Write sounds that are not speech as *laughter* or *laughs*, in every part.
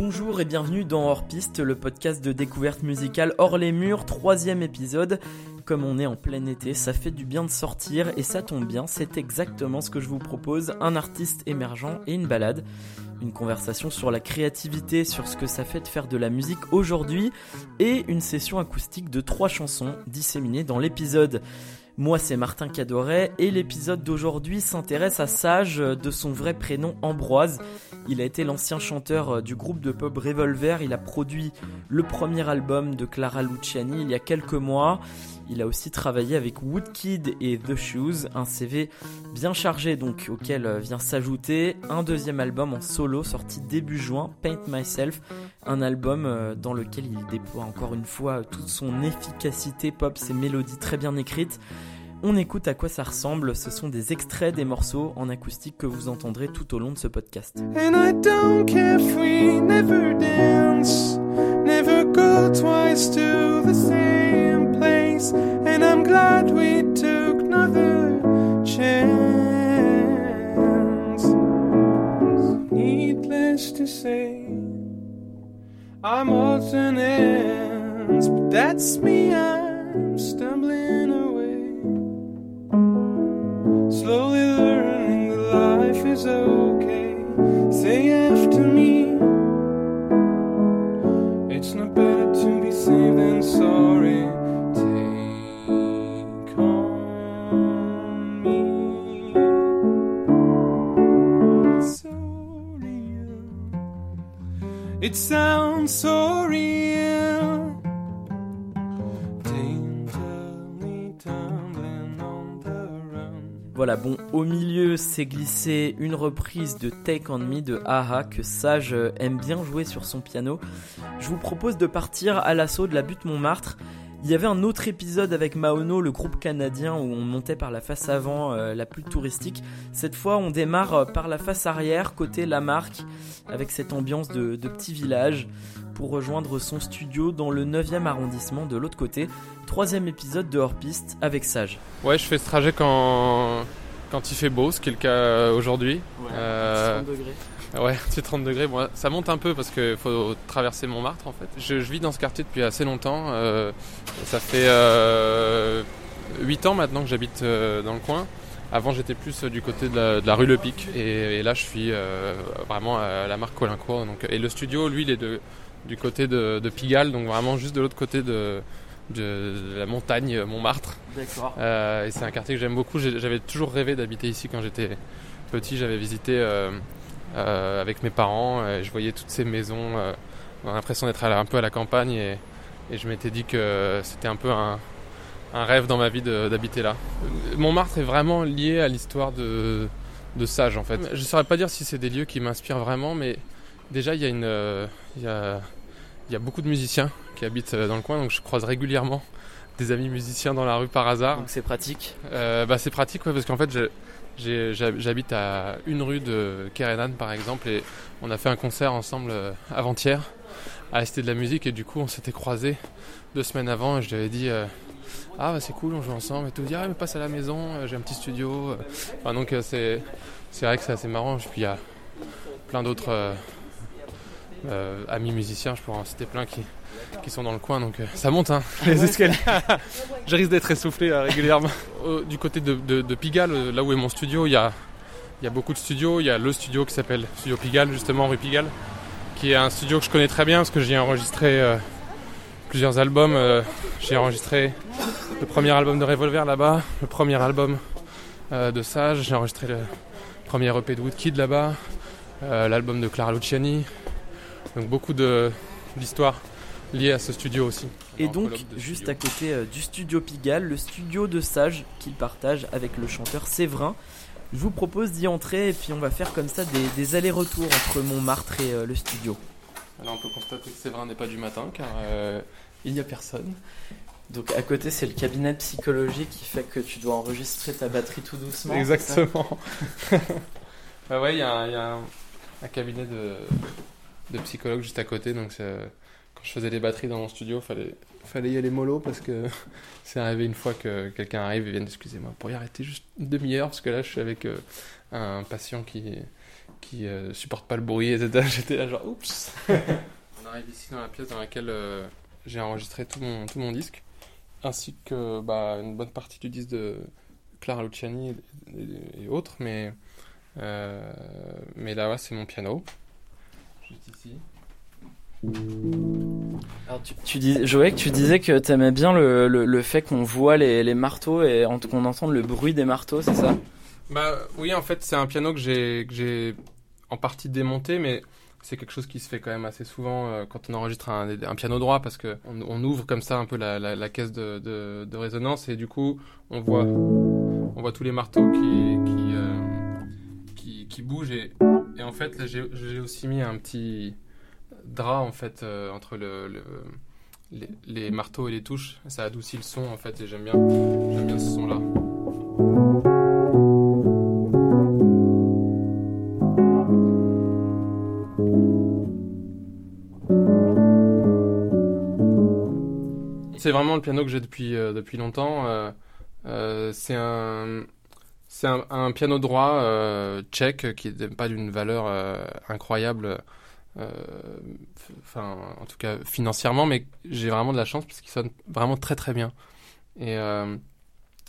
Bonjour et bienvenue dans Hors Piste, le podcast de découverte musicale hors les murs, troisième épisode. Comme on est en plein été, ça fait du bien de sortir et ça tombe bien, c'est exactement ce que je vous propose, un artiste émergent et une balade. Une conversation sur la créativité, sur ce que ça fait de faire de la musique aujourd'hui et une session acoustique de trois chansons disséminées dans l'épisode. Moi, c'est Martin Cadoret et l'épisode d'aujourd'hui s'intéresse à Sage, de son vrai prénom Ambroise. Il a été l'ancien chanteur du groupe de pop Revolver. Il a produit le premier album de Clara Luciani il y a quelques mois. Il a aussi travaillé avec Woodkid et The Shoes, un CV bien chargé donc auquel vient s'ajouter un deuxième album en solo sorti début juin, Paint Myself, un album euh, dans lequel il déploie encore une fois toute son efficacité pop, ses mélodies très bien écrites. On écoute à quoi ça ressemble, ce sont des extraits des morceaux en acoustique que vous entendrez tout au long de ce podcast. And I don't care if we never dance, never go twice to the same place, and I'm glad we took another chance. Needless to say, I'm odds but that's me, Voilà, bon, au milieu s'est glissé une reprise de Take On Me de Aha que Sage aime bien jouer sur son piano. Je vous propose de partir à l'assaut de la butte Montmartre. Il y avait un autre épisode avec Maono, le groupe canadien, où on montait par la face avant, euh, la plus touristique. Cette fois, on démarre euh, par la face arrière, côté Lamarck, avec cette ambiance de, de petit village, pour rejoindre son studio dans le 9e arrondissement de l'autre côté. Troisième épisode de Hors Piste avec Sage. Ouais, je fais ce trajet quand, quand il fait beau, ce qui est le cas aujourd'hui. Euh, degrés. Ouais, c'est 30 degrés. Bon, ça monte un peu parce qu'il faut traverser Montmartre en fait. Je, je vis dans ce quartier depuis assez longtemps. euh, ça fait euh, 8 ans maintenant que j'habite euh, dans le coin. Avant, j'étais plus euh, du côté de la, de la rue Le Pic. Et, et là, je suis euh, vraiment à la marque Colincourt. Donc, et le studio, lui, il est de, du côté de, de Pigalle, donc vraiment juste de l'autre côté de, de, de la montagne Montmartre. D'accord. Euh, et c'est un quartier que j'aime beaucoup. J'avais toujours rêvé d'habiter ici quand j'étais petit. J'avais visité euh, euh, avec mes parents. Et je voyais toutes ces maisons. Euh, on a l'impression d'être un peu à la campagne. Et, et je m'étais dit que c'était un peu un, un rêve dans ma vie d'habiter là. Euh, Montmartre est vraiment lié à l'histoire de, de Sage en fait. Je saurais pas dire si c'est des lieux qui m'inspirent vraiment, mais déjà il y a une, euh, y a, il y a beaucoup de musiciens qui habitent euh, dans le coin, donc je croise régulièrement des amis musiciens dans la rue par hasard. Donc c'est pratique. Euh, bah, c'est pratique ouais, parce qu'en fait j'hab- j'habite à une rue de Kerenan par exemple et on a fait un concert ensemble euh, avant-hier à Cité de la musique et du coup on s'était croisés deux semaines avant et je lui avais dit euh, ah bah, c'est cool on joue ensemble et tout dit ah mais passe à la maison euh, j'ai un petit studio donc c'est vrai que c'est assez marrant. Et puis il y a plein d'autres amis musiciens je pourrais en citer plein qui qui sont dans le coin donc euh, ça monte hein *laughs* les escaliers *laughs* je risque d'être essoufflé euh, régulièrement Au- *laughs* du côté de, de, de Pigalle, euh, là où est mon studio, il y a, il y a beaucoup de studios. Il y a le studio qui s'appelle Studio Pigalle, justement, rue Pigalle, qui est un studio que je connais très bien parce que j'y ai enregistré euh, plusieurs albums. euh, j'ai enregistré le premier album de Revolver là-bas, le premier album euh, de Sage, j'ai enregistré le premier EP de Woodkid là-bas, euh, l'album de Clara Luciani. Donc beaucoup de- liées à ce studio aussi. Et donc, juste studio. à côté euh, du studio Pigalle, le studio de Sage qu'il partage avec le chanteur Séverin. Je vous propose d'y entrer et puis on va faire comme ça des, des allers-retours entre Montmartre et euh, le studio. Là, on peut constater que Séverin n'est pas du matin car euh, il n'y a personne. Donc à côté, c'est le cabinet de psychologie qui fait que tu dois enregistrer ta batterie tout doucement. Exactement. *laughs* bah ouais, il y a, un- il y a un, un cabinet de, de psychologue juste à côté. Donc c'est, euh, quand je faisais les batteries dans mon studio, fallait fallait y aller mollo parce que *laughs* c'est arrivé une fois que quelqu'un arrive et vienne excusez-moi pour y arrêter juste une demi-heure parce que là je suis avec euh, un patient qui qui euh, supportent pas le bruit, etc. *laughs* J'étais là genre oups. On arrive ici dans la pièce dans laquelle euh, j'ai enregistré tout mon, tout mon disque, ainsi que bah, une bonne partie du disque de Clara Luciani et, autres, mais, mais là, ouais, c'est mon piano. Juste ici. Alors, tu, tu Joël, tu disais que t'aimais bien le, le, fait qu'on voit les, les marteaux et qu'on entende le bruit des marteaux, c'est ça? Bah oui, en fait, c'est un piano que j'ai en partie démonté, mais c'est quelque chose qui se fait quand même assez souvent euh, quand on enregistre un, un piano droit, parce que on, on ouvre comme ça un peu la, la, caisse de, de, résonance et du coup on voit on voit tous les marteaux qui qui euh, qui, bougent et, et en fait j'ai aussi mis un petit drap en fait euh, entre le, le- les, marteaux et les touches, ça adoucit le son en fait et j'aime bien ce son là. C'est vraiment le piano que j'ai depuis, euh, depuis longtemps. euh, c'est un, un, un piano droit tchèque qui n'est pas d'une valeur incroyable, enfin en tout cas financièrement, mais j'ai vraiment de la chance parce qu'il sonne vraiment très très bien. Et euh,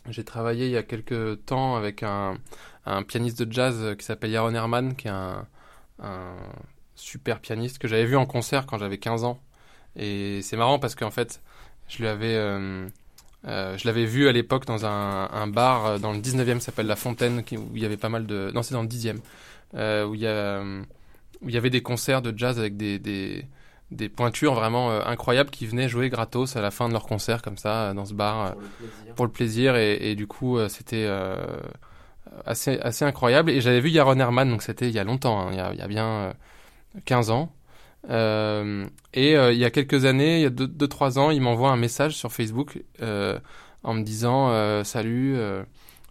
j'ai travaillé il y a quelques temps avec un, pianiste de jazz qui s'appelle Yaron Herman, qui est un, super pianiste que j'avais vu en concert quand j'avais 15 ans. Et c'est marrant parce qu'en fait, je lui avais, euh, euh, je l'avais vu à l'époque dans un, bar euh, dans le 19e, qui s'appelle La Fontaine, où il y avait pas mal de, non c'est dans le 10e, euh, où il y a, euh, où il y avait des concerts de jazz avec des, des, des pointures vraiment euh, incroyables qui venaient jouer gratos à la fin de leur concert comme ça euh, dans ce bar euh, Pour le plaisir. pour le plaisir. Et, et du coup euh, c'était euh, assez, assez incroyable. Et j'avais vu Yaron Herman donc c'était il y a longtemps hein, il, y a, il y a bien euh, 15 ans. Euh, et euh, il y a quelques années il y a 2-3 ans il m'envoie un message sur Facebook euh, en me disant euh, salut euh,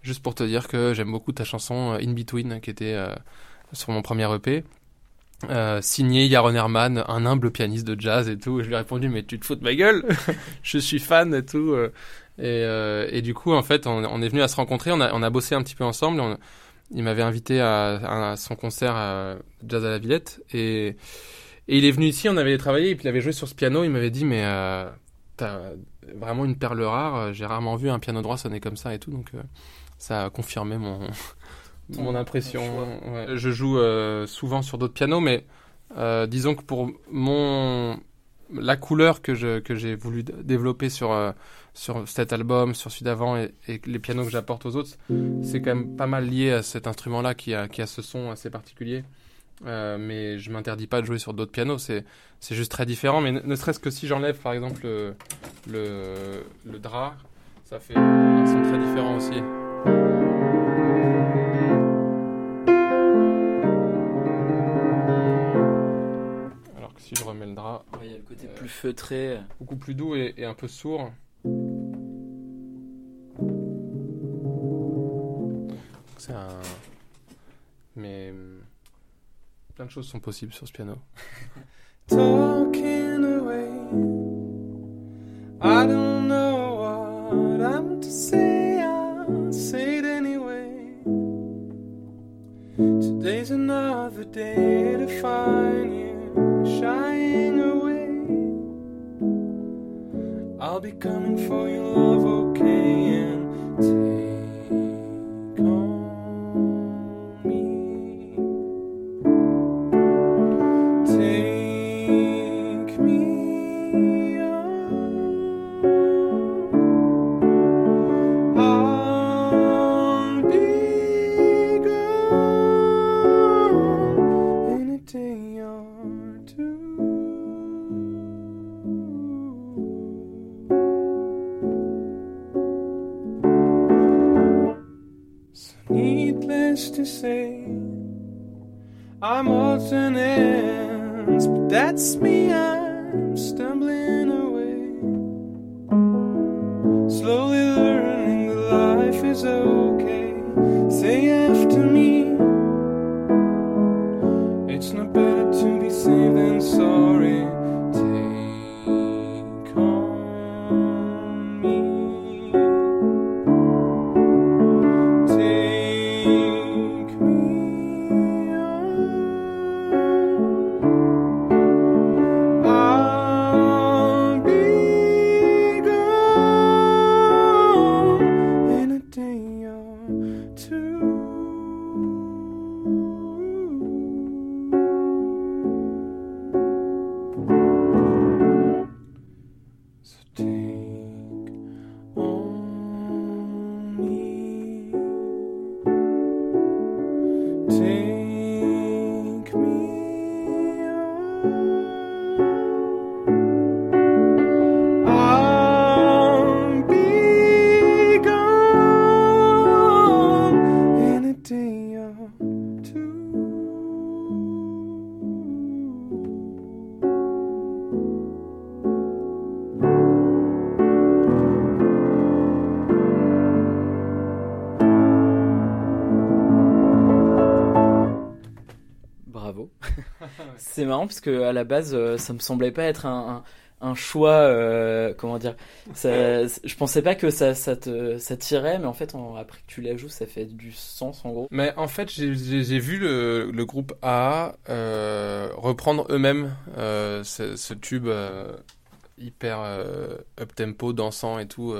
juste pour te dire que j'aime beaucoup ta chanson euh, In Between qui était euh, sur mon premier EP euh, signé Yaron Herman, un humble pianiste de jazz et tout. Et je lui ai répondu, mais tu te fous de ma gueule *laughs* Je suis fan et tout. euh. Et, euh, et du coup, en fait, on, on est venu à se rencontrer, on a, on a bossé un petit peu ensemble. on- il m'avait invité à, à son concert à Jazz à la Villette. Et, et il est venu ici, on avait travaillé, et puis il avait joué sur ce piano. Il m'avait dit, mais euh, t'as vraiment une perle rare. J'ai rarement vu un piano droit sonner comme ça et tout. Donc euh, ça a confirmé mon, Ton- mon impression. ton Ouais. Je joue euh, souvent sur d'autres pianos, mais euh, disons que pour mon la couleur que je que j'ai voulu développer sur euh, sur cet album, sur celui d'avant et, et les pianos que j'apporte aux autres, c'est quand même pas mal lié à cet instrument-là qui a qui a ce son assez particulier. Mais je m'interdis pas de jouer sur d'autres pianos, c'est c'est juste très différent. Mais ne, ne serait-ce que si j'enlève par exemple le, le le drap, ça fait un son très différent aussi. Plus feutré. beaucoup plus doux et, et un peu sourd. C'est un. Mais. Plein de choses sont possibles sur ce piano. *laughs* talking away. I don't know what I'm to say, I'll say it anyway. Today's another day to find you shying away. I'll be coming for your love, okay, and marrant parce que à la base, euh, ça me semblait pas être un, un, choix. euh, comment dire Je pensais pas que ça, ça te ça tirait, mais en fait, après que tu la joues, ça fait du sens en gros. Mais en fait, j'ai- vu le, groupe A euh, reprendre eux-mêmes ce, tube hyper euh, up-tempo, dansant et tout,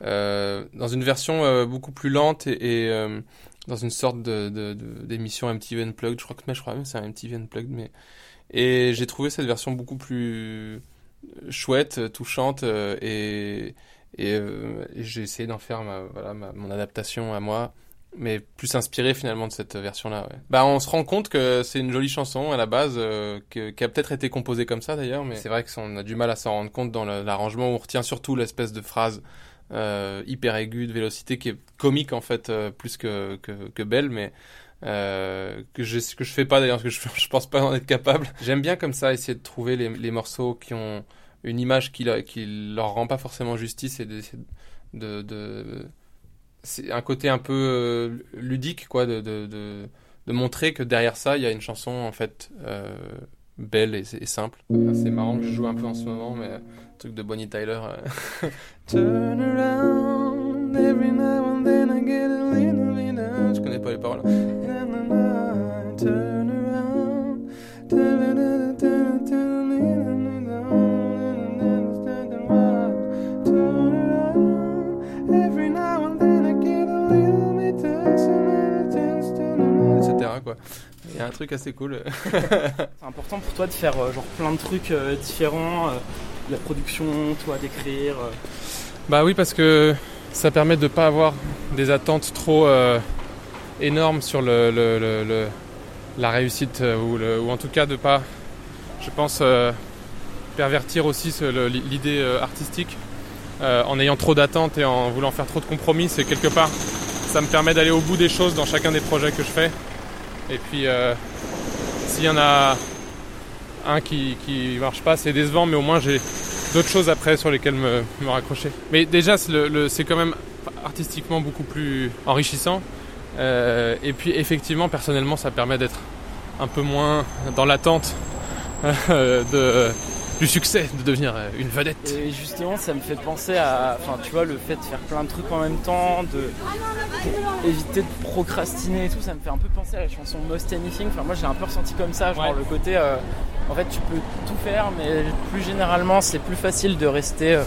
dans une version beaucoup plus lente et, dans une sorte de d'émission MTV Unplugged. Je crois que mais je crois même c'est un MTV Unplugged, mais et j'ai trouvé cette version beaucoup plus chouette, touchante euh, et et, euh, j'ai essayé d'en faire ma, voilà, ma- mon adaptation à moi mais plus inspiré finalement de cette version-là. Ouais. Bah, on se rend compte que c'est une jolie chanson à la base, euh, que- qui a peut-être été composée comme ça d'ailleurs, mais c'est vrai qu'on a du mal à s'en rendre compte dans l'arrangement où on retient surtout l'espèce de phrase hyper aiguë de vélocité qui est comique en fait euh, plus que, que, belle, mais euh, que je que je fais pas d'ailleurs parce que je, *laughs* je pense pas en être capable. J'aime bien comme ça essayer de trouver les, les morceaux qui ont une image qui, leur rend pas forcément justice et de, de c'est un côté un peu euh, ludique quoi de, de, de, montrer que derrière ça il y a une chanson en fait euh, belle et, et simple c'est marrant que je joue un peu en ce moment mais euh, truc de Bonnie Tyler euh. Turn around every now and then I get a little bit je connais pas les paroles Turn around, turn turn around, etc quoi il y a un truc assez cool C'est important pour toi de faire euh, genre plein de trucs euh, différents, euh, la production, toi d'écrire. euh. Bah oui, parce que ça permet de pas avoir des attentes trop euh, énormes sur le, la réussite euh, ou, en tout cas de pas, je pense, pervertir aussi l'idée artistique en ayant trop d'attentes et en voulant faire trop de compromis. C'est quelque part, ça me permet d'aller au bout des choses dans chacun des projets que je fais. Et puis, s'il y en a un qui, qui marche pas, c'est décevant, mais au moins j'ai d'autres choses après sur lesquelles me, me raccrocher. Mais déjà, c'est quand même artistiquement beaucoup plus enrichissant. Euh, et puis, effectivement, personnellement, ça permet d'être un peu moins dans l'attente *laughs* euh, de, du succès, de devenir euh, une vedette. Et justement, ça me fait penser à, enfin, tu vois, le fait de faire plein de trucs en même temps, de éviter de procrastiner et tout, ça me fait un peu penser à la chanson Most Anything. Enfin, moi, j'ai un peu ressenti comme ça, genre Ouais. le côté, euh, en fait, tu peux tout faire, mais plus généralement, c'est plus facile de rester euh,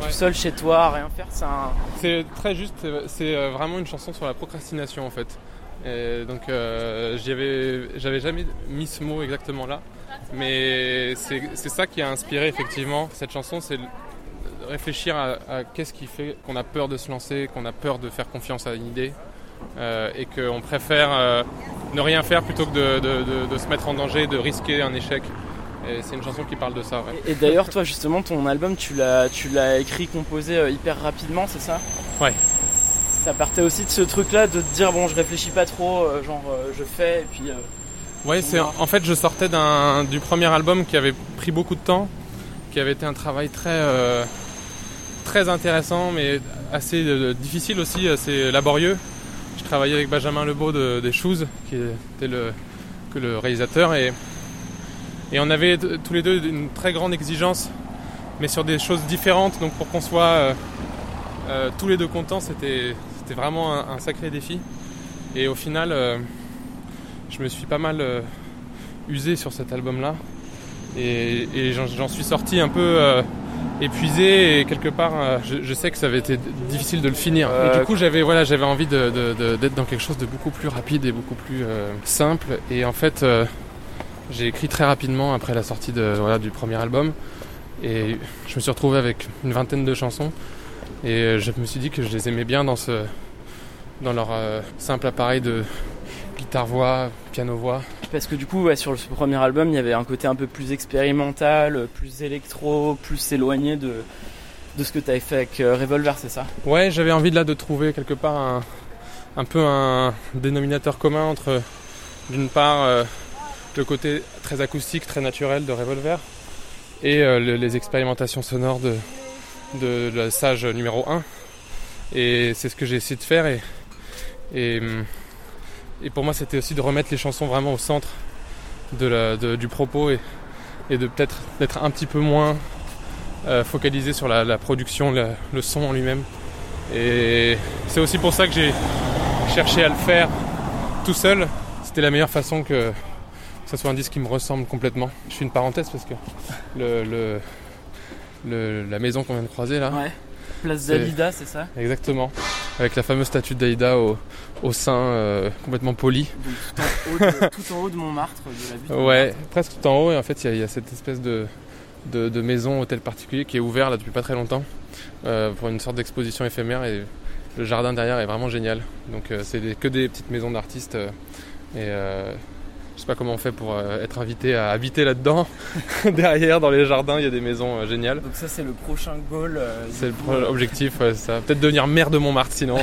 Ouais. tout seul chez toi, rien faire. C'est un, C'est très juste, c'est- vraiment une chanson sur la procrastination en fait. Et donc euh, j'avais jamais mis ce mot exactement là, mais c'est ça qui a inspiré effectivement cette chanson, c'est réfléchir à, à qu'est-ce qui fait qu'on a peur de se lancer, qu'on a peur de faire confiance à une idée, euh, et qu'on préfère euh, ne rien faire plutôt que de, de- de- de se mettre en danger, de risquer un échec. Et c'est une chanson qui parle de ça. Ouais. Et d'ailleurs, toi, justement, ton album, tu l'as, tu l'as écrit, composé euh, hyper rapidement, c'est ça? Ouais. Ça partait aussi de ce truc-là, de te dire bon, je réfléchis pas trop, euh, genre euh, je fais, et puis. euh, Ouais, c'est en fait je sortais d'un du premier album qui avait pris beaucoup de temps, qui avait été un travail très euh, très intéressant mais assez euh, difficile aussi, assez laborieux. Je travaillais avec Benjamin Lebeau de, des Shoes, qui était le que le réalisateur et et on avait tous les deux une très grande exigence, mais sur des choses différentes. Donc pour qu'on soit euh, euh, tous les deux contents, c'était c'était vraiment un, un sacré défi. Et au final. Je me suis pas mal euh, usé sur cet album-là. Et, et j'en suis sorti un peu euh, épuisé et quelque part, euh, je, je sais que ça avait été difficile de le finir. Et du coup, j'avais voilà, j'avais envie de- de- de- d'être dans quelque chose de beaucoup plus rapide et beaucoup plus simple. Et en fait, j'ai écrit très rapidement après la sortie de, voilà, du premier album. Et je me suis retrouvé avec une vingtaine de chansons. Et je me suis dit que je les aimais bien dans, ce, dans leur simple appareil de guitare-voix, piano-voix. Parce que du coup, ouais, sur ce premier album, il y avait un côté un peu plus expérimental, plus électro, plus éloigné de, de ce que tu avais fait avec euh, Revolver, c'est ça? Ouais, j'avais envie là de trouver quelque part un, un peu un dénominateur commun entre d'une part euh, le côté très acoustique, très naturel de Revolver et euh, le- les expérimentations sonores de, de la sage numéro 1. Et c'est ce que j'ai essayé de faire et, et, hum, et pour moi c'était aussi de remettre les chansons vraiment au centre de la- de- du propos et, et de peut-être d'être un petit peu moins euh, focalisé sur la, la production, la- le son en lui-même. Et c'est aussi pour ça que j'ai cherché à le faire tout seul. C'était la meilleure façon que ça soit un disque qui me ressemble complètement. Je fais une parenthèse parce que le, le- le- la maison qu'on vient de croiser là, Ouais. Place Dalida, c'est ça? Exactement, avec la fameuse statue d'Aïda au, au sein euh, complètement poli. Tout en, haut de, Montmartre, de la butte Ouais, Montmartre. presque tout en haut et en fait il y a- il y, a cette espèce de, de, de maison hôtel particulier qui est ouvert là depuis pas très longtemps euh, pour une sorte d'exposition éphémère et le jardin derrière est vraiment génial. Donc euh, c'est que des petites maisons d'artistes et je sais pas comment on fait pour euh, être invité à habiter là-dedans. *laughs* derrière dans les jardins il y a des maisons euh, géniales. Donc ça c'est le prochain goal. euh, C'est le pro- objectif, ouais, c'est ça. Peut-être devenir maire de Montmartre sinon.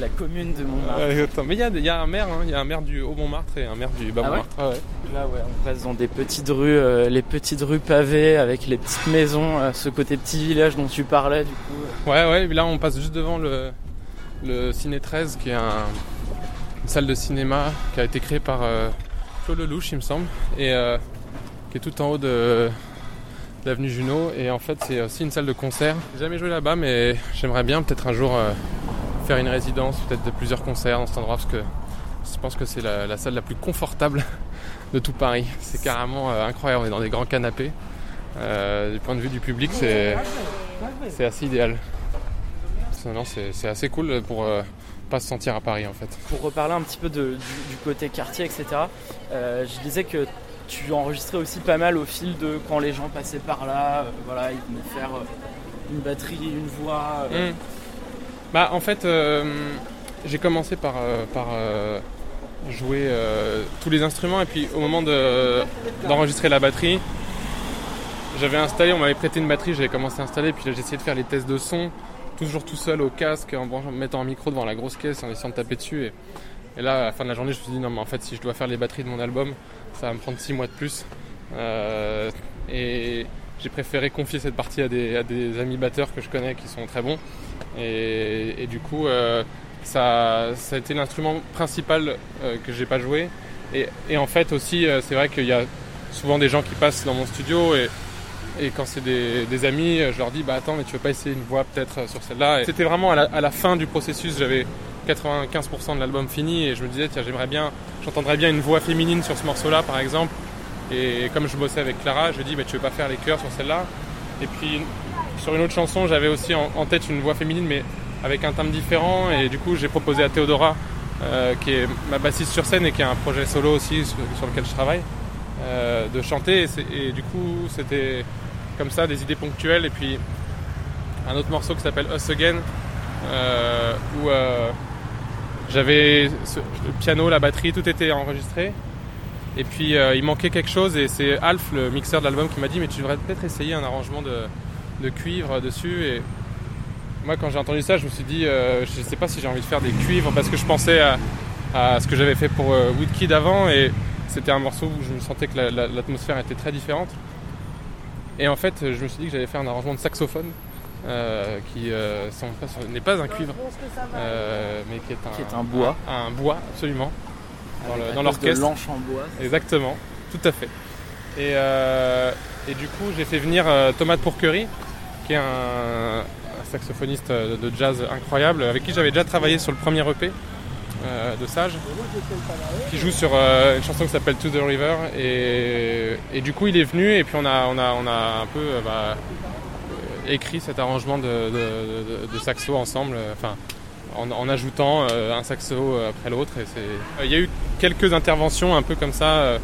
La commune de Montmartre. Mais il y a, il y a un maire, hein. il y a un maire du Haut-Montmartre et un maire du Ah ouais Bas-Montmartre. Ah ouais. Là ouais, on passe dans des petites rues, les petites rues pavées avec les petites maisons, ce côté petit village dont tu parlais du coup. Ouais, ouais, là on passe juste devant le, le Ciné 13, qui est un- une salle de cinéma qui a été créée par euh, Claude Lelouch, il me semble, et euh, qui est tout en haut de, l'avenue Junot. Et en fait, c'est aussi une salle de concert. J'ai jamais joué là-bas, mais j'aimerais bien peut-être un jour euh, faire une résidence, peut-être de plusieurs concerts dans cet endroit, parce que je pense que c'est la, salle la plus confortable de tout Paris. C'est carrément euh, incroyable, on est dans des grands canapés. Euh, du point de vue du public, c'est assez idéal. C'est- assez cool pour euh, pas se sentir à Paris en fait. Pour reparler un petit peu de- du, du côté quartier, etc. euh, je disais que tu enregistrais aussi pas mal au fil de quand les gens passaient par là. euh, voilà, ils venaient faire euh, une batterie, une voix. euh, Mm. Bah en fait, j'ai commencé par, par jouer tous les instruments et puis au moment de- d'enregistrer la batterie, j'avais installé, on m'avait prêté une batterie, j'avais commencé à installer, puis j'ai essayé de faire les tests de son, toujours tout seul au casque, en, mettant un micro devant la grosse caisse, en essayant de taper dessus. Et, là, à la fin de la journée, je me suis dit non mais en fait si je dois faire les batteries de mon album, ça va me prendre 6 mois de plus. Euh, et j'ai préféré confier cette partie à des, amis batteurs que je connais qui sont très bons. Et, du coup, euh, ça, a été l'instrument principal euh, que j'ai pas joué. Et, en fait aussi, c'est vrai qu'il y a souvent des gens qui passent dans mon studio et, et quand c'est des, amis, je leur dis bah attends mais tu veux pas essayer une voix peut-être euh, sur celle-là? C'était vraiment à la, fin du processus, j'avais 95% de l'album fini et je me disais tiens j'aimerais bien, j'entendrais bien une voix féminine sur ce morceau-là par exemple. Et comme je bossais avec Clara, je lui dis bah, tu veux pas faire les chœurs sur celle-là? Et puis sur une autre chanson, j'avais aussi en, tête une voix féminine, mais avec un timbre différent. Et du coup, j'ai proposé à Théodora, euh, qui est ma bassiste sur scène et qui a un projet solo aussi sur, lequel je travaille, euh, de chanter. Et du coup, c'était comme ça, des idées ponctuelles. Et puis un autre morceau qui s'appelle Us Again, euh, où euh, j'avais le piano, la batterie, tout était enregistré. Et puis euh, il manquait quelque chose et c'est Alf, le mixeur de l'album, qui m'a dit mais tu devrais peut-être essayer un arrangement de, de cuivre dessus. Et moi quand j'ai entendu ça, je me suis dit je sais pas si j'ai envie de faire des cuivres parce que je pensais à, ce que j'avais fait pour Woodkid avant et c'était un morceau où je me sentais que la- la- l'atmosphère était très différente. Et en fait, je me suis dit que j'allais faire un arrangement de saxophone euh, qui euh, n'est pas un cuivre, euh, mais qui est un, Qui est un bois. un, un bois absolument dans l'orchestre. l'anche en bois. Exactement, tout à fait. Et, et du coup, j'ai fait venir Thomas de Pourquerie, qui est un, un saxophoniste de jazz incroyable, avec qui j'avais déjà travaillé sur le premier EP euh, de Sage, qui joue sur euh, une chanson qui s'appelle To the River. Et, du coup, il est venu, et puis on a, un peu euh, bah, écrit cet arrangement de, de, saxo ensemble. Enfin, en, ajoutant un saxo après l'autre. Il y a eu quelques interventions un peu comme ça,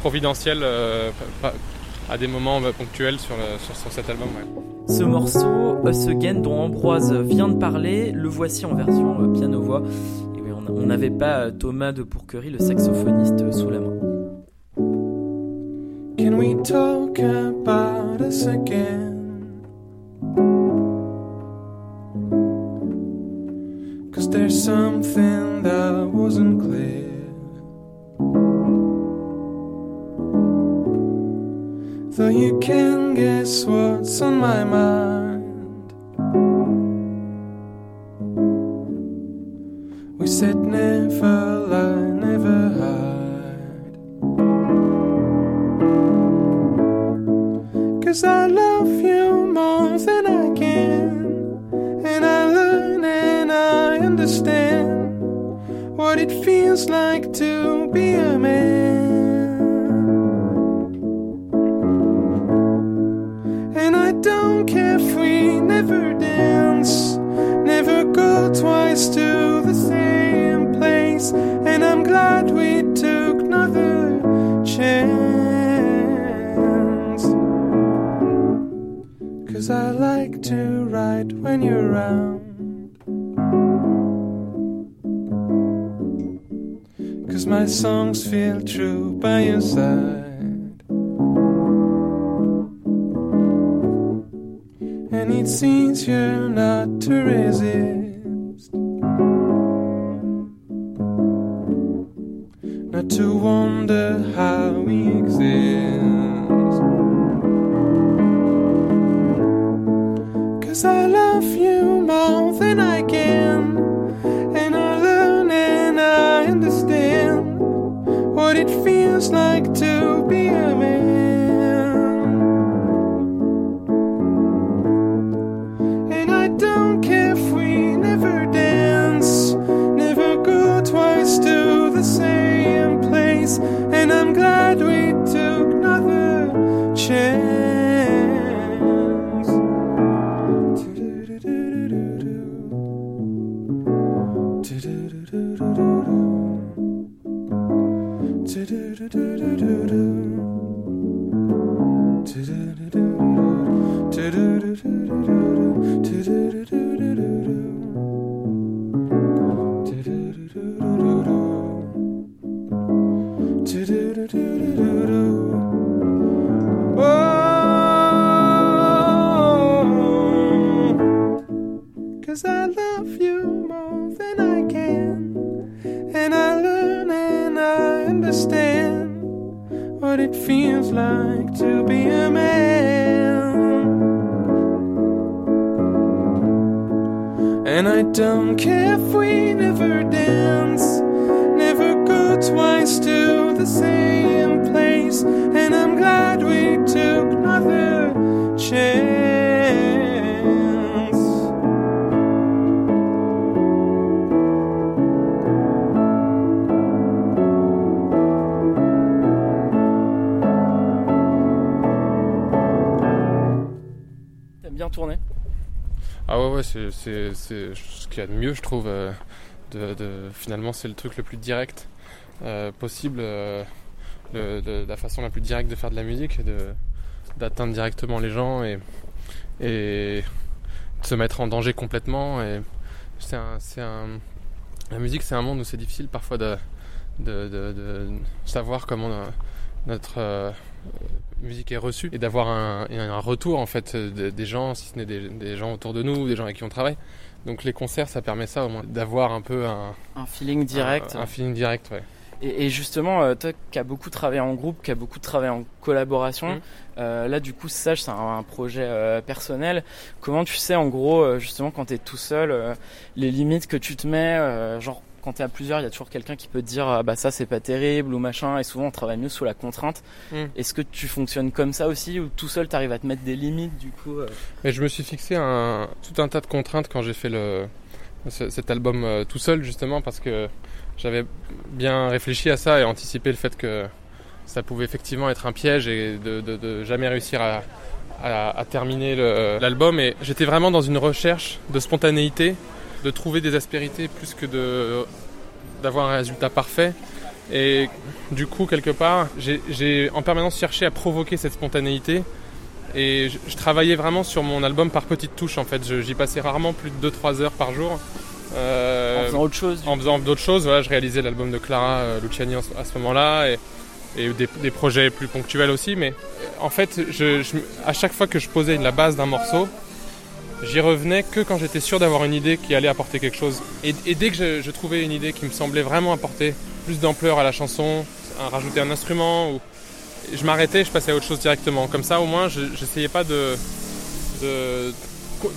providentielles, à des moments euh, ponctuels sur, cet album. Ce morceau, Us Again, dont Ambroise vient de parler, le voici en version piano-voix. On n'avait pas euh, Thomas de Pourquerie, le saxophoniste, euh, sous la main. Can we talk about us again? Cause there's something that wasn't clear. Though you can guess what's on my mind. To write when you're around. Cause my songs feel true by your side. And it's easier not to resist. Not to wonder how we exist. Ah ouais, ouais, c'est, ce qu'il y a de mieux, je trouve. euh, de, finalement, c'est le truc le plus direct euh, possible, euh, la façon la plus directe de faire de la musique, d'atteindre directement les gens et, et de se mettre en danger complètement. Et c'est un, la musique, c'est un monde où c'est difficile parfois de, savoir comment notre musique est reçue et d'avoir un, un retour en fait de- des gens, si ce n'est des, des gens autour de nous, des gens avec qui on travaille. Donc les concerts, ça permet ça au moins, d'avoir un peu un, Un feeling direct. un, un feeling direct, ouais. Et, et justement, euh, toi qui as beaucoup travaillé en groupe, qui as beaucoup travaillé en collaboration, Mhm. euh, là du coup, Sage, c'est un, projet euh, personnel. Comment tu sais en gros, euh, justement, quand tu es tout seul, euh, les limites que tu te mets euh, Genre, quand à plusieurs, il y a toujours quelqu'un qui peut te dire ah, bah ça c'est pas terrible ou machin, et souvent on travaille mieux sous la contrainte. Mhm. Est-ce que tu fonctionnes comme ça aussi ou tout seul tu arrives à te mettre des limites du coup euh Mais je me suis fixé un, tout un tas de contraintes quand j'ai fait le, ce- cet album euh, tout seul, justement, parce que j'avais bien réfléchi à ça et anticipé le fait que ça pouvait effectivement être un piège et de, de- de jamais réussir à, à- à terminer l'album. Et j'étais vraiment dans une recherche de spontanéité, de trouver des aspérités plus que de d'avoir un résultat parfait. Et du coup, quelque part, j'ai- en permanence cherché à provoquer cette spontanéité. Et je, je travaillais vraiment sur mon album par petites touches en fait. J'y passais rarement plus de 2-3 heures par jour. Euh, en faisant autre chose en faisant d'autres choses. Voilà, je réalisais l'album de Clara euh, Luciani à ce moment-là et, et des, des projets plus ponctuels aussi. Mais en fait, je, je- à chaque fois que je posais la base d'un morceau, j'y revenais que quand j'étais sûr d'avoir une idée qui allait apporter quelque chose. Et, et dès que je, trouvais une idée qui me semblait vraiment apporter plus d'ampleur à la chanson, un- rajouter un instrument, ou, je m'arrêtais, je passais à autre chose directement. Comme ça, au moins, je n'essayais pas de, de,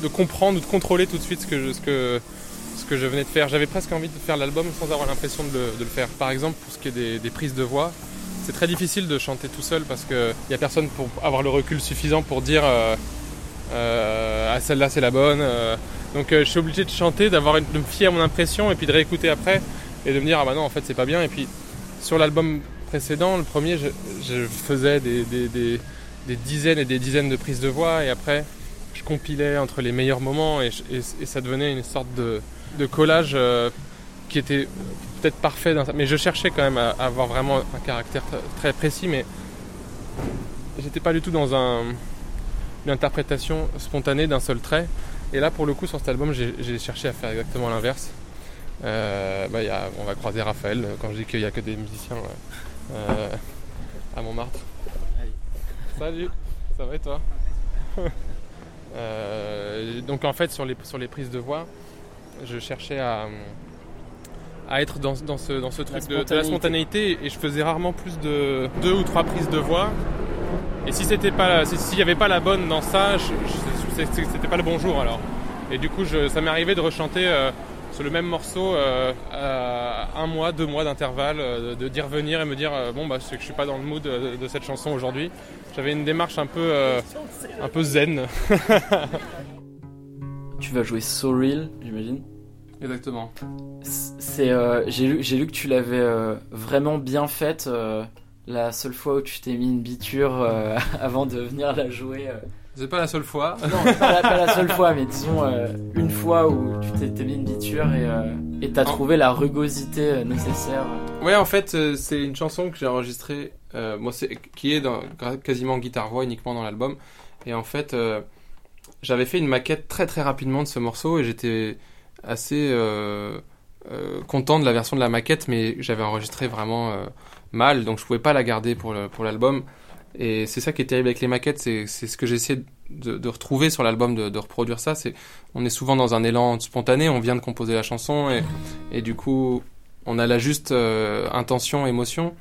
comprendre ou de contrôler tout de suite ce que, je- ce que, je venais de faire. J'avais presque envie de faire l'album sans avoir l'impression de, le- faire. Par exemple, pour ce qui est des, prises de voix, c'est très difficile de chanter tout seul parce qu'il n'y a personne pour avoir le recul suffisant pour dire euh, ah celle-là c'est la bonne. euh. donc euh, je suis obligé de chanter, d'avoir une- de me fier à mon impression et puis de réécouter après et de me dire ah bah non en fait c'est pas bien. Et puis sur l'album précédent, le premier, je, faisais des, des- des- dizaines et des dizaines de prises de voix et après je compilais entre les meilleurs moments et, ça devenait une sorte de, de collage euh, qui était peut-être parfait, dans ça. mais je cherchais quand même à, avoir vraiment un caractère très précis, mais j'étais pas du tout dans un, une interprétation spontanée d'un seul trait. Et là, pour le coup, sur cet album, j'ai cherché à faire exactement l'inverse. Euh, bah, il y a- on va croiser Raphaël euh, quand je dis qu'il n'y a que des musiciens euh, à Montmartre. Salut, ça va et toi? *laughs* Euh, Donc en fait, sur les, sur les prises de voix, je cherchais à, à être dans, dans ce, dans ce truc de, de la spontanéité et je faisais rarement plus de deux ou trois prises de voix. Et si c'était pas, si- s'il n'y avait pas la bonne dans ça, je- je- c'est- c'était pas le bon jour alors. Et du coup, je- ça m'est arrivé de rechanter euh, sur le même morceau euh, à un mois, deux mois d'intervalle, euh, de, d'y revenir et me dire euh, bon bah c'est que je suis pas dans le mood de, de cette chanson aujourd'hui. J'avais une démarche un peu, euh, un peu zen. *laughs* Tu vas jouer So Real, j'imagine. Exactement. C'est, euh, j'ai lu, j'ai lu que tu l'avais euh, vraiment bien faite. euh, la seule fois où tu t'es mis une biture euh, *laughs* avant de venir la jouer. euh. C'est pas la seule fois. Non, pas la, pas la seule fois, mais disons euh, une fois où tu t'es, t'es mis une biture et t'as trouvé la rugosité nécessaire. Ouais, en fait, c'est une chanson que j'ai enregistrée, moi, c'est, qui est dans, quasiment guitare-voix uniquement dans l'album. Et en fait, j'avais fait une maquette très très rapidement de ce morceau et j'étais assez content de la version de la maquette, mais j'avais enregistré vraiment mal, donc je pouvais pas la garder pour, pour l'album. Et c'est ça qui est terrible avec les maquettes, c'est, c'est ce que j'essaie de, de retrouver sur l'album, de, reproduire ça. C'est, on est souvent dans un élan spontané, on vient de composer la chanson et, et du coup, on a la juste euh, intention, émotion.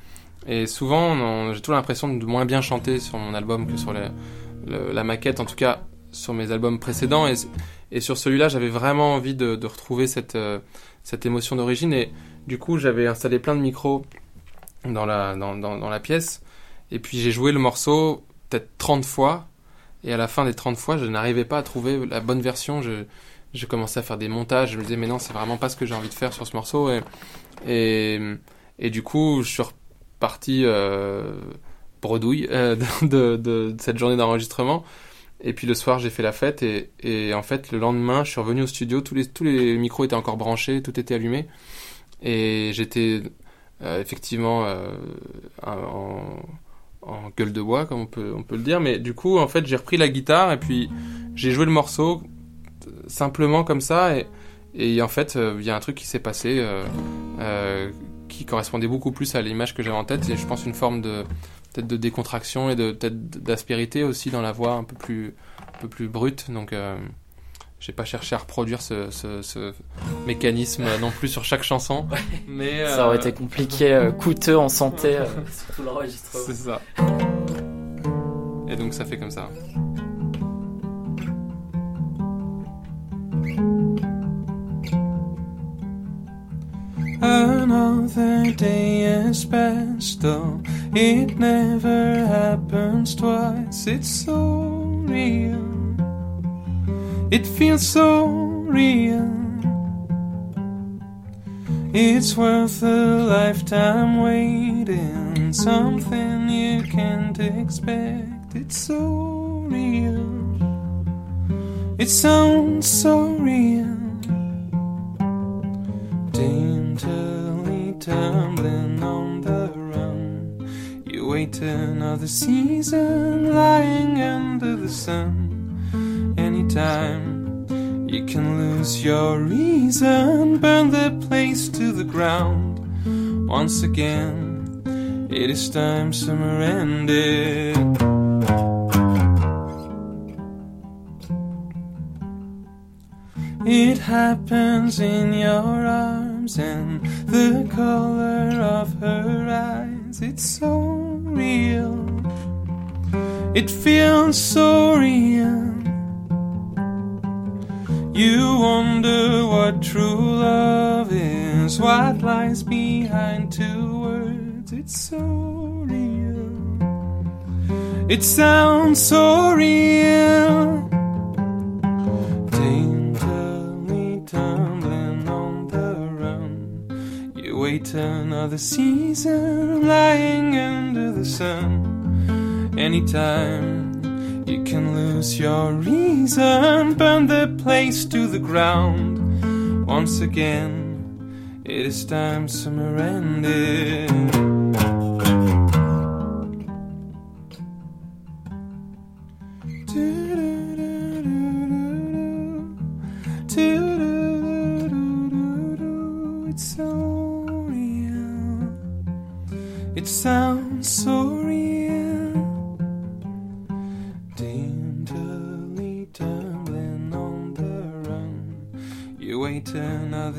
Et souvent, j'ai toujours l'impression de moins bien chanter sur mon album que sur la, maquette, en tout cas sur mes albums précédents. Et, et sur celui-là, j'avais vraiment envie de, de retrouver cette, euh, cette émotion d'origine. Et du coup, j'avais installé plein de micros dans la, pièce. Et puis j'ai joué le morceau peut-être 30 fois. Et à la fin des 30 fois, je n'arrivais pas à trouver la bonne version. Je, je commençais à faire des montages. Je me disais, mais non, c'est vraiment pas ce que j'ai envie de faire sur ce morceau. Et, et, et du coup, je suis reparti euh, bredouille euh, *laughs* de, de, cette journée d'enregistrement. Et puis le soir, j'ai fait la fête. Et, et en fait, le lendemain, je suis revenu au studio. Tous les, tous les micros étaient encore branchés, tout était allumé. Et j'étais effectivement euh, en, en gueule de bois, comme on peut, on peut le dire. Mais du coup, en fait, j'ai repris la guitare et puis j'ai joué le morceau euh, simplement comme ça. Et, et en fait, euh, il y a un truc qui s'est passé euh, euh, qui correspondait beaucoup plus à l'image que j'avais en tête. Et je pense une forme de peut-être de décontraction et de peut-être d'aspérité aussi dans la voix un peu plus, un peu plus brute. Donc, euh, j'ai pas cherché à reproduire ce, ce, ce mécanisme non plus sur chaque chanson. Mais Ça aurait euh, été compliqué, euh, coûteux en santé, euh, *laughs* surtout l'enregistrement. c'est ça. Et donc ça fait comme ça. Another day has passed, though it never happens twice. It's so real, it feels so real. It's worth a lifetime waiting, something you can't expect. It's so real, it sounds so real daintily tumbling on the run. You wait another season lying under the sun. Anytime you can lose your reason, burn the place to the ground. Once again, it is time summer ended. It happens in your arms and the color of her eyes. It's so real. It feels so real. You wonder what true love is, what lies behind two words. It's so real. It sounds so real. Daintily tumbling on the run. You wait another season lying under the sun. Anytime you can lose your reason, burn the place to the ground. Once again, it is time summer ended. It sounds so real.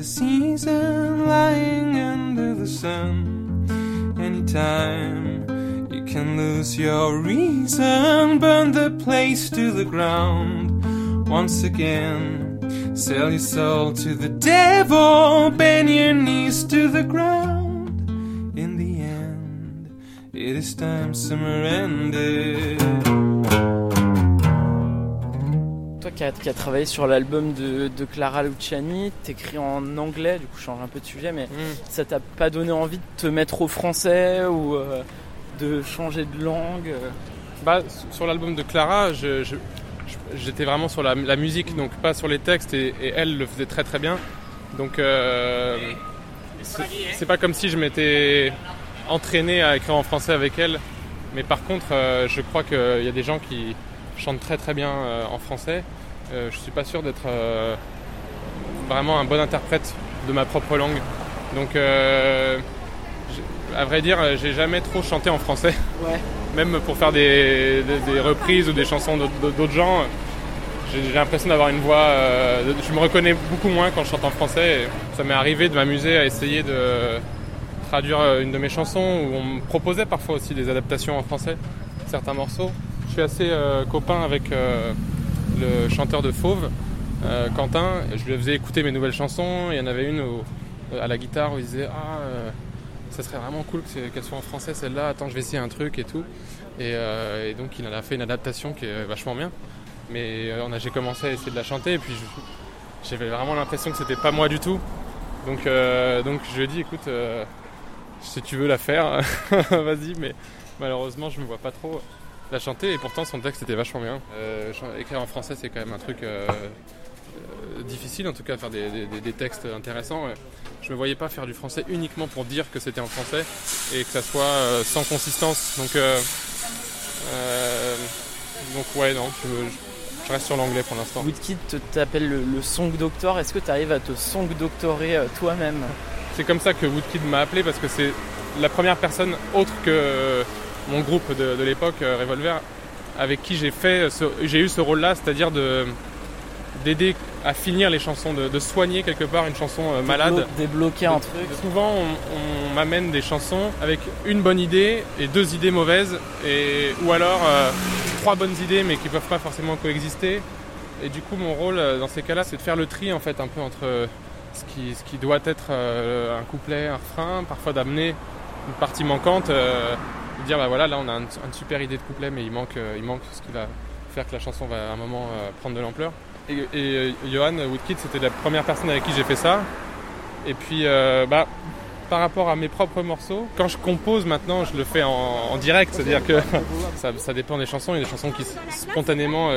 Another season lying under the sun. Anytime you can lose your reason, burn the place to the ground. Once again, sell your soul to the devil, bend your knees to the ground. In the end, it is time summer ended. Qui as travaillé sur l'album de, de Clara Luciani, t'écris en anglais, du coup je change un peu de sujet, mais ça t'a pas donné envie de te mettre au français ou euh, de changer de langue euh Bah, sur l'album de Clara, je- je- je- j'étais vraiment sur la, la musique, donc pas sur les textes, et, et elle le faisait très très bien. Donc, euh, c'est c'est pas comme si je m'étais entraîné à écrire en français avec elle, mais par contre, euh, je crois qu'il y a des gens qui chantent très très bien euh, en français. Euh, je suis pas sûr d'être euh, vraiment un bon interprète de ma propre langue. Donc, euh, à vrai dire, j'ai jamais trop chanté en français Ouais. *laughs* même pour faire des, des- des reprises ou des chansons d'autres gens, j'ai l'impression d'avoir une voix. euh, je me reconnais beaucoup moins quand je chante en français. Et ça m'est arrivé de m'amuser à essayer de traduire une de mes chansons où on me proposait parfois aussi des adaptations en français, certains morceaux. Je suis assez euh, copain avec euh, le chanteur de Fauve, euh, Quentin. Je lui faisais écouter mes nouvelles chansons. Il y en avait une euh, à la guitare où il disait Ah. euh, ça serait vraiment cool qu'elle soit en français celle-là, attends je vais essayer un truc et tout. Et, donc il en a fait une adaptation qui est vachement bien. Mais j'ai commencé à essayer de la chanter et puis j'avais vraiment l'impression que c'était pas moi du tout. Donc, donc je lui ai dit écoute, si tu veux la faire, *laughs* vas-y, mais malheureusement je me vois pas trop la chanter et pourtant son texte était vachement bien. Euh, écrire en français c'est quand même un truc euh, euh, difficile en tout cas, faire des, des- textes intéressants. Je me voyais pas faire du français uniquement pour dire que c'était en français et que ça soit sans consistance. Donc, donc ouais, non, je, je- je reste sur l'anglais pour l'instant. Woodkid t'appelle le, le song doctor, est-ce que tu arrives à te song doctorer toi-même? C'est comme ça que Woodkid m'a appelé parce que c'est la première personne autre que mon groupe de, de l'époque, euh, Revolver, avec qui j'ai fait, ce- j'ai eu ce rôle-là, c'est-à-dire de d'aider à finir les chansons, de, de soigner quelque part une chanson euh, malade. Déblo- Débloquer un truc Souvent, on, on m'amène des chansons avec une bonne idée et deux idées mauvaises, et, ou alors euh, trois bonnes idées mais qui peuvent pas forcément coexister. Et du coup, mon rôle euh, dans ces cas-là, c'est de faire le tri en fait un peu entre euh, ce qui, ce qui doit être euh, un couplet, un refrain, parfois d'amener une partie manquante, euh, de dire bah voilà, là on a un- une super idée de couplet, mais il manque, euh, il manque ce qui va faire que la chanson va à un moment euh, prendre de l'ampleur. Et, euh, Johan Woodkid, c'était la première personne avec qui j'ai fait ça. Et puis, bah, par rapport à mes propres morceaux, quand je compose maintenant, je le fais en, direct, c'est-à-dire que *laughs* ça, ça dépend des chansons. Il y a des chansons qui spontanément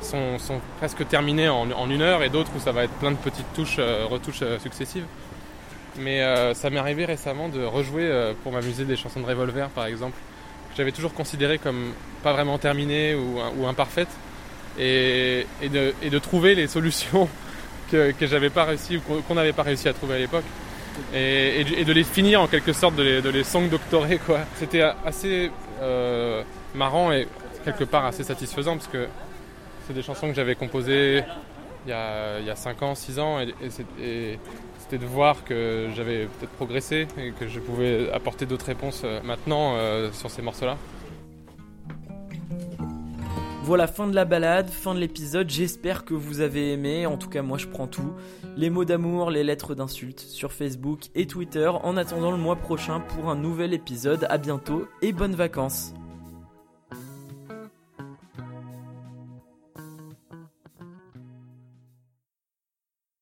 sont, sont presque terminées en, une heure et d'autres où ça va être plein de petites touches, retouches successives. Mais euh, ça m'est arrivé récemment de rejouer euh, pour m'amuser des chansons de Revolver par exemple, que j'avais toujours considérées comme pas vraiment terminées ou, imparfaites, et, de, trouver les solutions *laughs* que, j'avais pas réussi ou qu'on n'avait pas réussi à trouver à l'époque. Et, de- les finir en quelque sorte, de les, song doctorer. C'était assez euh, marrant et quelque part assez satisfaisant parce que c'est des chansons que j'avais composées il y a, il y a 5 ans, 6 ans et, et et c'était de voir que j'avais peut-être progressé et que je pouvais apporter d'autres réponses euh, maintenant euh, sur ces morceaux-là. Voilà, fin de la balade, fin de l'épisode. J'espère que vous avez aimé. En tout cas, moi, je prends tout. Les mots d'amour, les lettres d'insultes sur Facebook et Twitter. En attendant le mois prochain pour un nouvel épisode. À bientôt et bonnes vacances.